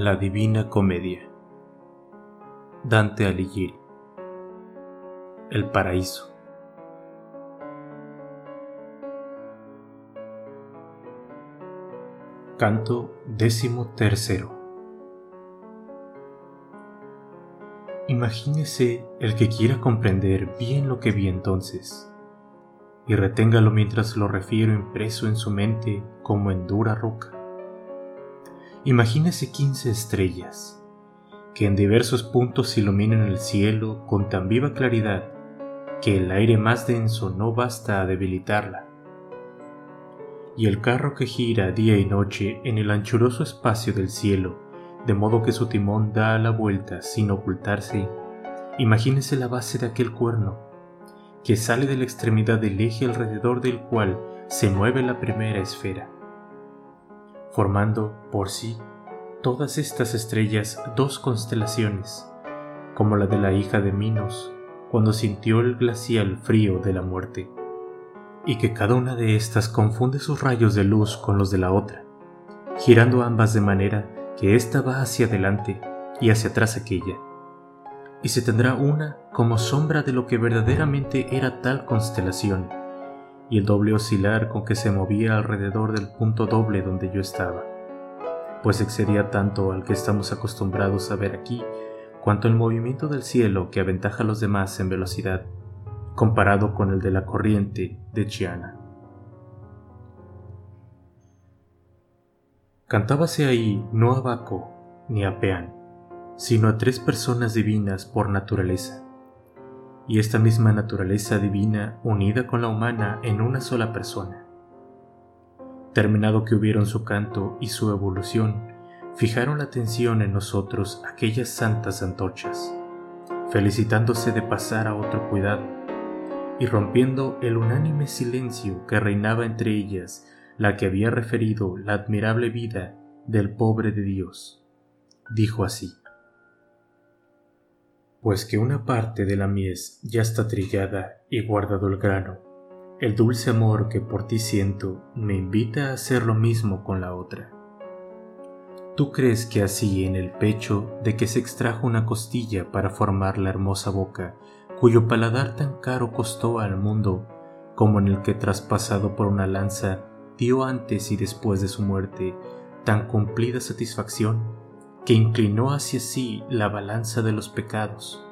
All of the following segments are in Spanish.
La Divina Comedia. Dante Alighieri. El Paraíso. Canto décimo tercero. Imagínese el que quiera comprender bien lo que vi entonces, y reténgalo mientras lo refiero impreso en su mente como en dura roca Imagínese quince estrellas, que en diversos puntos iluminan el cielo con tan viva claridad que el aire más denso no basta a debilitarla. Y el carro que gira día y noche en el anchuroso espacio del cielo, de modo que su timón da la vuelta sin ocultarse, imagínese la base de aquel cuerno, que sale de la extremidad del eje alrededor del cual se mueve la primera esfera formando por sí todas estas estrellas dos constelaciones, como la de la hija de Minos cuando sintió el glacial frío de la muerte, y que cada una de estas confunde sus rayos de luz con los de la otra, girando ambas de manera que ésta va hacia adelante y hacia atrás aquella, y se tendrá una como sombra de lo que verdaderamente era tal constelación, y el doble oscilar con que se movía alrededor del punto doble donde yo estaba, pues excedía tanto al que estamos acostumbrados a ver aquí, cuanto el movimiento del cielo que aventaja a los demás en velocidad, comparado con el de la corriente de Chiana. Cantábase ahí no a Baco ni a Peán, sino a tres personas divinas por naturaleza, y esta misma naturaleza divina unida con la humana en una sola persona. Terminado que hubieron su canto y su evolución, fijaron la atención en nosotros aquellas santas antorchas, felicitándose de pasar a otro cuidado, y rompiendo el unánime silencio que reinaba entre ellas la que había referido la admirable vida del pobre de Dios, dijo así pues que una parte de la mies ya está trillada y guardado el grano. El dulce amor que por ti siento me invita a hacer lo mismo con la otra. ¿Tú crees que así en el pecho de que se extrajo una costilla para formar la hermosa boca, cuyo paladar tan caro costó al mundo, como en el que traspasado por una lanza dio antes y después de su muerte tan cumplida satisfacción? Que inclinó hacia sí la balanza de los pecados.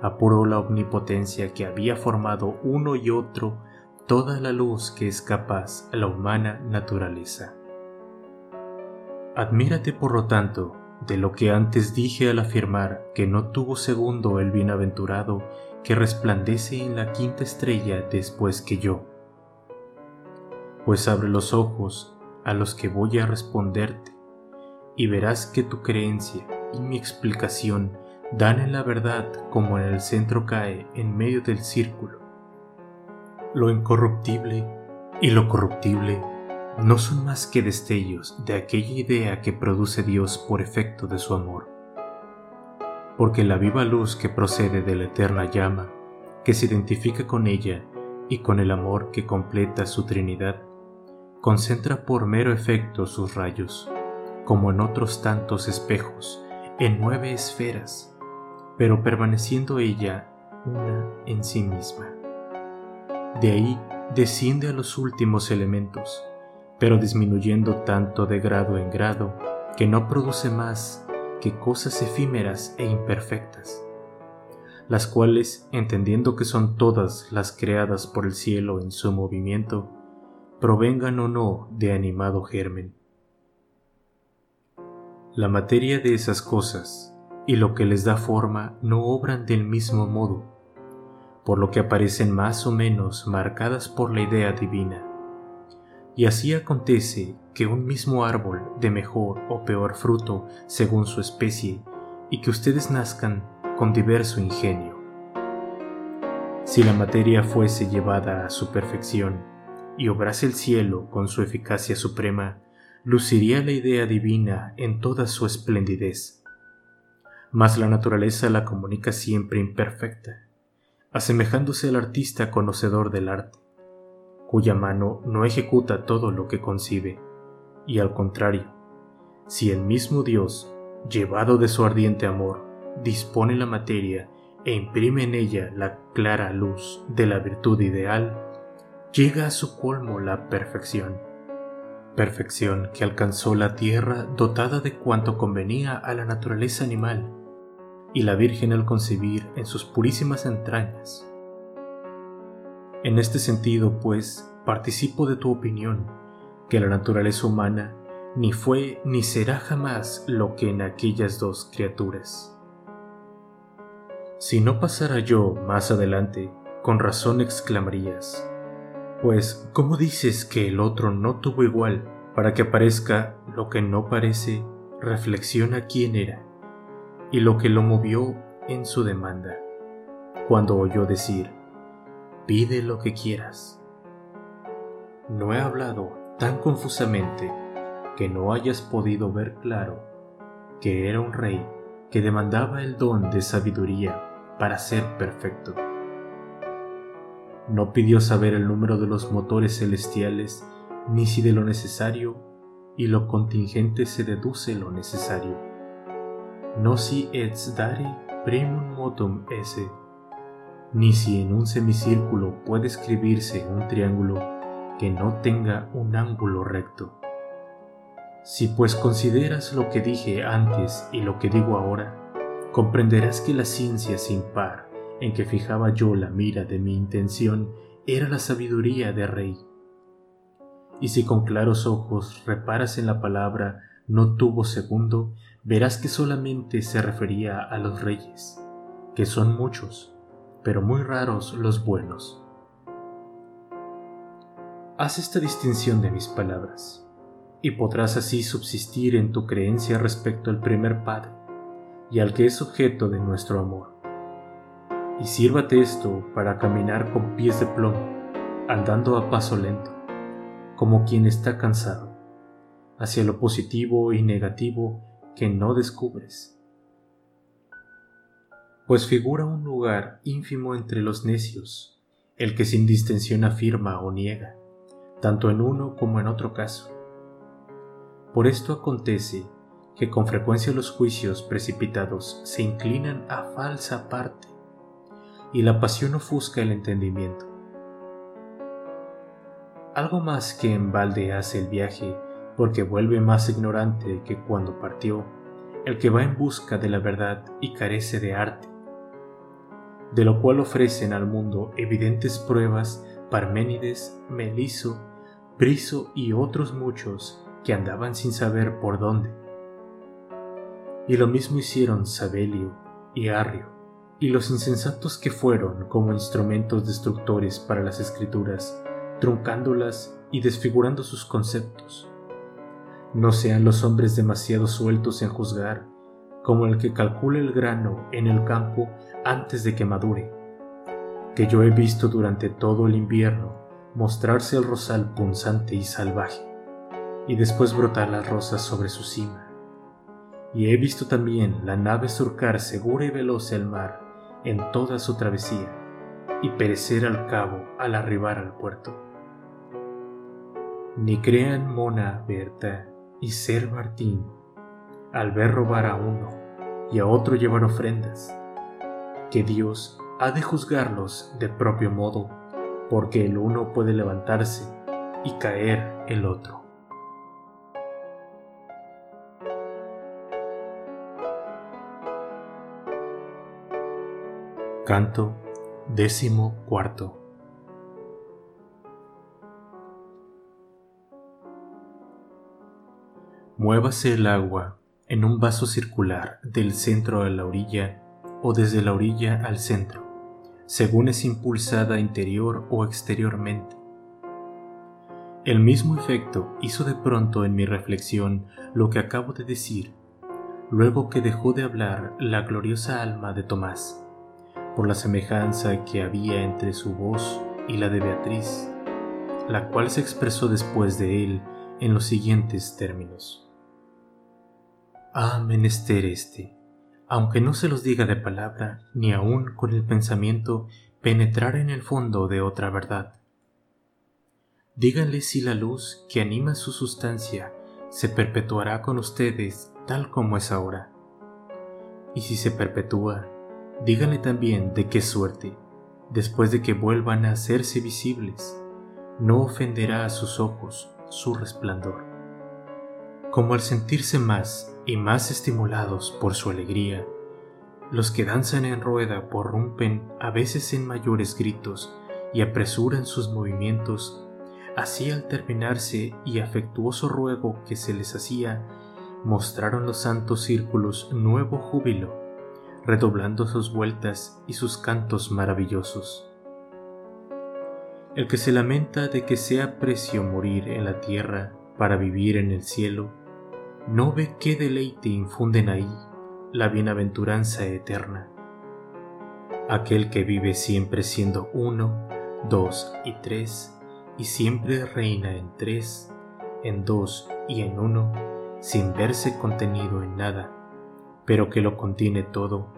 Apuró la omnipotencia que había formado uno y otro toda la luz que es capaz la humana naturaleza. Admírate por lo tanto de lo que antes dije al afirmar que no tuvo segundo el bienaventurado que resplandece en la quinta estrella después que yo. Pues abre los ojos a los que voy a responderte y verás que tu creencia y mi explicación dan en la verdad como en el centro cae en medio del círculo. Lo incorruptible y lo corruptible no son más que destellos de aquella idea que produce Dios por efecto de su amor. Porque la viva luz que procede de la eterna llama, que se identifica con ella y con el amor que completa su Trinidad, concentra por mero efecto sus rayos como en otros tantos espejos, en nueve esferas, pero permaneciendo ella una en sí misma. De ahí desciende a los últimos elementos, pero disminuyendo tanto de grado en grado que no produce más que cosas efímeras e imperfectas, las cuales, entendiendo que son todas las creadas por el cielo en su movimiento, provengan o no de animado germen. La materia de esas cosas y lo que les da forma no obran del mismo modo, por lo que aparecen más o menos marcadas por la idea divina. Y así acontece que un mismo árbol de mejor o peor fruto según su especie, y que ustedes nazcan con diverso ingenio. Si la materia fuese llevada a su perfección y obrase el cielo con su eficacia suprema, luciría la idea divina en toda su esplendidez. Mas la naturaleza la comunica siempre imperfecta, asemejándose al artista conocedor del arte, cuya mano no ejecuta todo lo que concibe, y al contrario, si el mismo Dios, llevado de su ardiente amor, dispone la materia e imprime en ella la clara luz de la virtud ideal, llega a su colmo la perfección. Perfección que alcanzó la tierra dotada de cuanto convenía a la naturaleza animal, y la Virgen al concebir en sus purísimas entrañas. En este sentido, pues, participo de tu opinión, que la naturaleza humana ni fue ni será jamás lo que en aquellas dos criaturas. Si no pasara yo más adelante, con razón exclamarías, pues ¿cómo dices que el otro no tuvo igual para que aparezca lo que no parece? Reflexiona quién era y lo que lo movió en su demanda, cuando oyó decir, pide lo que quieras. No he hablado tan confusamente que no hayas podido ver claro que era un rey que demandaba el don de sabiduría para ser perfecto. No pidió saber el número de los motores celestiales, ni si de lo necesario y lo contingente se deduce lo necesario. No si ets dare primum motum esse, ni si en un semicírculo puede escribirse un triángulo que no tenga un ángulo recto. Si pues consideras lo que dije antes y lo que digo ahora, comprenderás que la ciencia sin par en que fijaba yo la mira de mi intención era la sabiduría de rey. Y si con claros ojos reparas en la palabra no tuvo segundo, verás que solamente se refería a los reyes, que son muchos, pero muy raros los buenos. Haz esta distinción de mis palabras, y podrás así subsistir en tu creencia respecto al primer Padre, y al que es objeto de nuestro amor. Y sírvate esto para caminar con pies de plomo, andando a paso lento, como quien está cansado, hacia lo positivo y negativo que no descubres. Pues figura un lugar ínfimo entre los necios, el que sin distensión afirma o niega, tanto en uno como en otro caso. Por esto acontece que con frecuencia los juicios precipitados se inclinan a falsa parte y la pasión ofusca el entendimiento. Algo más que en balde hace el viaje porque vuelve más ignorante que cuando partió el que va en busca de la verdad y carece de arte, de lo cual ofrecen al mundo evidentes pruebas Parménides, Meliso, Priso y otros muchos que andaban sin saber por dónde y lo mismo hicieron Sabelio y Arrio, y los insensatos que fueron como instrumentos destructores para las escrituras, truncándolas y desfigurando sus conceptos. No sean los hombres demasiado sueltos en juzgar, como el que calcula el grano en el campo antes de que madure, que yo he visto durante todo el invierno mostrarse el rosal punzante y salvaje, y después brotar las rosas sobre su cima y he visto también la nave surcar segura y veloz el mar en toda su travesía y perecer al cabo al arribar al puerto. Ni crean Mona Berta y Ser Martín al ver robar a uno y a otro llevar ofrendas, que Dios ha de juzgarlos de propio modo, porque el uno puede levantarse y caer el otro. Canto décimo cuarto. Muévase el agua en un vaso circular del centro a la orilla o desde la orilla al centro, según es impulsada interior o exteriormente. El mismo efecto hizo de pronto en mi reflexión lo que acabo de decir, luego que dejó de hablar la gloriosa alma de Tomás por la semejanza que había entre su voz y la de Beatriz, la cual se expresó después de él en los siguientes términos. Ah, menester este, aunque no se los diga de palabra, ni aun con el pensamiento, penetrar en el fondo de otra verdad. Díganle si la luz que anima su sustancia se perpetuará con ustedes tal como es ahora. Y si se perpetúa, díganle también de qué suerte, después de que vuelvan a hacerse visibles, no ofenderá a sus ojos su resplandor. Como al sentirse más y más estimulados por su alegría, los que danzan en rueda porrumpen a veces en mayores gritos y apresuran sus movimientos, así al terminarse y afectuoso ruego que se les hacía, mostraron los santos círculos nuevo júbilo, redoblando sus vueltas y sus cantos maravillosos. El que se lamenta de que sea precio morir en la tierra para vivir en el cielo, no ve qué deleite infunden ahí la bienaventuranza eterna. Aquel que vive siempre siendo uno, dos y tres, y siempre reina en tres, en dos y en uno, sin verse contenido en nada, pero que lo contiene todo,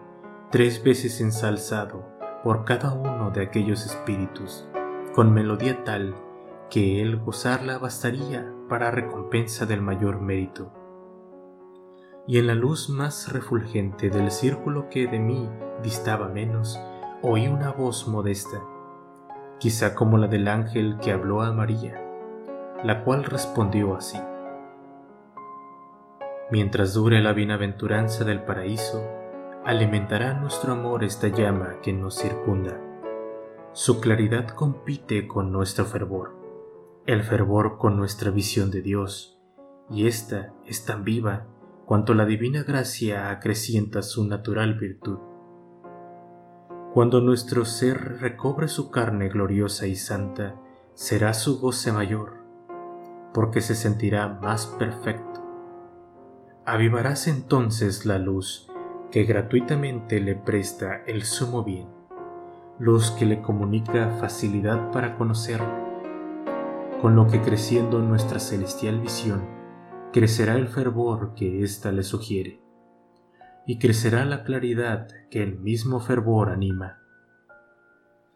tres veces ensalzado por cada uno de aquellos espíritus, con melodía tal que el gozarla bastaría para recompensa del mayor mérito y en la luz más refulgente del círculo que de mí distaba menos, oí una voz modesta, quizá como la del ángel que habló a María, la cual respondió así. Mientras dure la bienaventuranza del paraíso, alimentará nuestro amor esta llama que nos circunda. Su claridad compite con nuestro fervor, el fervor con nuestra visión de Dios, y ésta es tan viva cuanto la divina gracia acrecienta su natural virtud. Cuando nuestro ser recobre su carne gloriosa y santa, será su goce mayor, porque se sentirá más perfecto. Avivarás entonces la luz que gratuitamente le presta el sumo bien, luz que le comunica facilidad para conocerlo, con lo que creciendo nuestra celestial visión, crecerá el fervor que ésta le sugiere, y crecerá la claridad que el mismo fervor anima.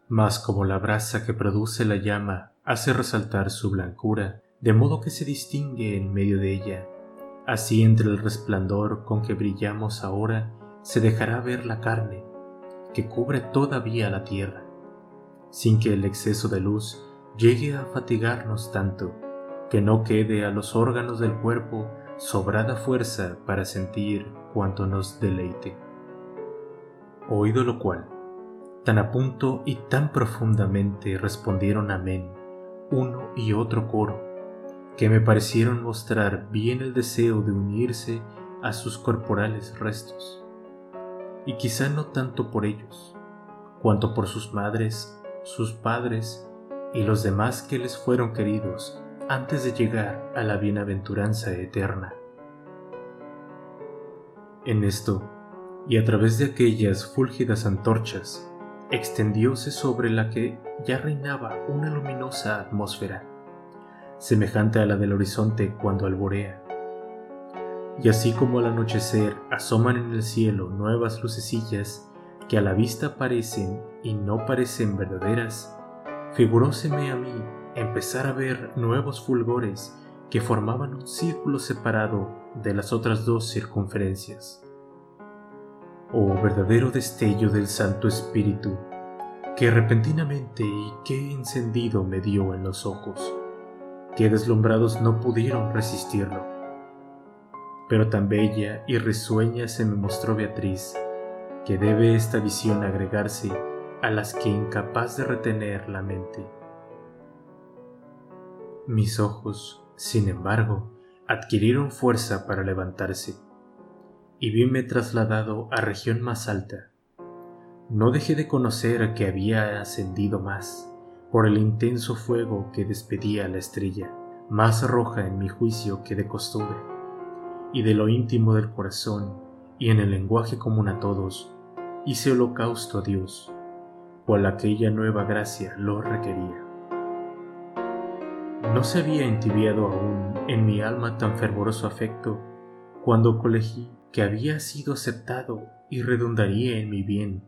Mas como la brasa que produce la llama hace resaltar su blancura, de modo que se distingue en medio de ella, así entre el resplandor con que brillamos ahora se dejará ver la carne, que cubre todavía la tierra, sin que el exceso de luz llegue a fatigarnos tanto que no quede a los órganos del cuerpo sobrada fuerza para sentir cuanto nos deleite. Oído lo cual, tan a punto y tan profundamente respondieron amén uno y otro coro, que me parecieron mostrar bien el deseo de unirse a sus corporales restos, y quizá no tanto por ellos, cuanto por sus madres, sus padres y los demás que les fueron queridos antes de llegar a la bienaventuranza eterna. En esto, y a través de aquellas fúlgidas antorchas, extendióse sobre la que ya reinaba una luminosa atmósfera, semejante a la del horizonte cuando alborea. Y así como al anochecer asoman en el cielo nuevas lucecillas que a la vista parecen y no parecen verdaderas, figuróseme a mí empezar a ver nuevos fulgores que formaban un círculo separado de las otras dos circunferencias. Oh verdadero destello del Santo Espíritu, que repentinamente y qué encendido me dio en los ojos, que deslumbrados no pudieron resistirlo. Pero tan bella y risueña se me mostró Beatriz, que debe esta visión agregarse a las que incapaz de retener la mente. Mis ojos, sin embargo, adquirieron fuerza para levantarse, y vime trasladado a región más alta. No dejé de conocer que había ascendido más, por el intenso fuego que despedía la estrella, más roja en mi juicio que de costumbre, y de lo íntimo del corazón, y en el lenguaje común a todos, hice holocausto a Dios, cual aquella nueva gracia lo requería. No se había entibiado aún en mi alma tan fervoroso afecto cuando colegí que había sido aceptado y redundaría en mi bien,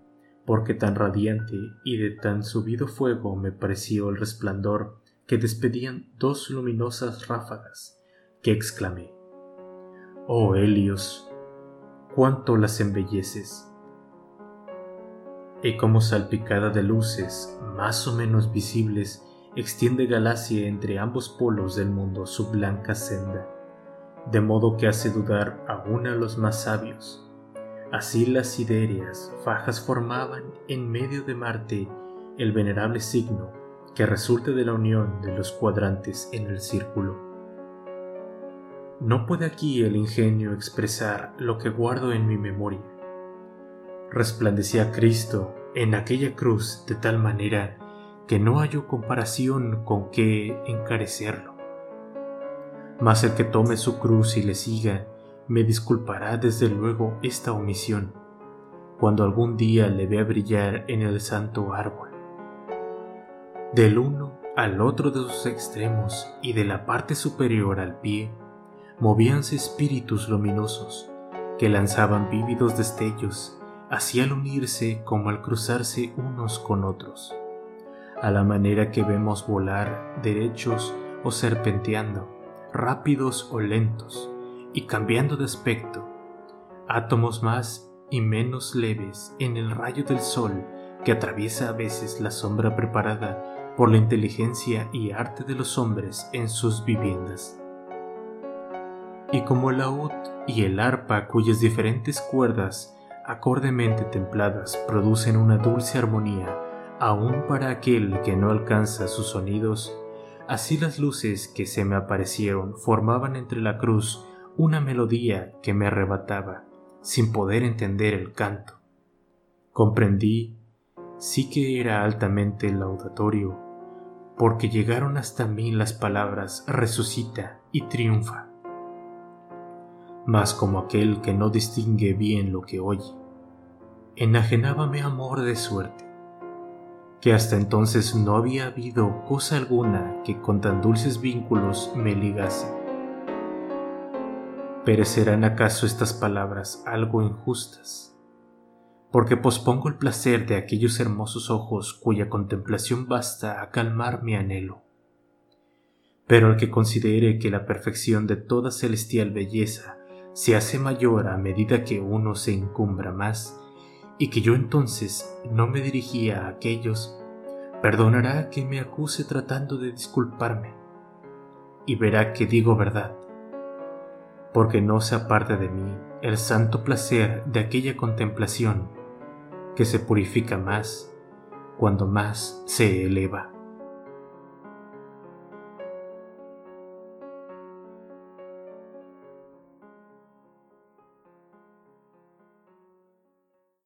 porque tan radiante y de tan subido fuego me pareció el resplandor que despedían dos luminosas ráfagas, que exclamé, Oh Helios, cuánto las embelleces. Y como salpicada de luces más o menos visibles, extiende Galacia entre ambos polos del mundo su blanca senda, de modo que hace dudar aún a los más sabios. Así las siderias fajas formaban en medio de Marte el venerable signo que resulta de la unión de los cuadrantes en el círculo. No puede aquí el ingenio expresar lo que guardo en mi memoria. Resplandecía Cristo en aquella cruz de tal manera que no hallo comparación con qué encarecerlo. Mas el que tome su cruz y le siga, me disculpará desde luego esta omisión, cuando algún día le vea brillar en el santo árbol. Del uno al otro de sus extremos y de la parte superior al pie, movíanse espíritus luminosos que lanzaban vívidos destellos así al unirse como al cruzarse unos con otros a la manera que vemos volar derechos o serpenteando, rápidos o lentos, y cambiando de aspecto, átomos más y menos leves en el rayo del sol que atraviesa a veces la sombra preparada por la inteligencia y arte de los hombres en sus viviendas. Y como el laúd y el arpa cuyas diferentes cuerdas, acordemente templadas, producen una dulce armonía, aún para aquel que no alcanza sus sonidos, así las luces que se me aparecieron formaban entre la cruz una melodía que me arrebataba, sin poder entender el canto. Comprendí sí que era altamente laudatorio, porque llegaron hasta mí las palabras resucita y triunfa. Mas como aquel que no distingue bien lo que oye, enajenábame amor de suerte que hasta entonces no había habido cosa alguna que con tan dulces vínculos me ligase. ¿Perecerán acaso estas palabras algo injustas? Porque pospongo el placer de aquellos hermosos ojos cuya contemplación basta a calmar mi anhelo. Pero el que considere que la perfección de toda celestial belleza se hace mayor a medida que uno se encumbra más, y que yo entonces no me dirigía a aquellos, perdonará que me acuse tratando de disculparme y verá que digo verdad, porque no se aparte de mí el santo placer de aquella contemplación que se purifica más cuando más se eleva.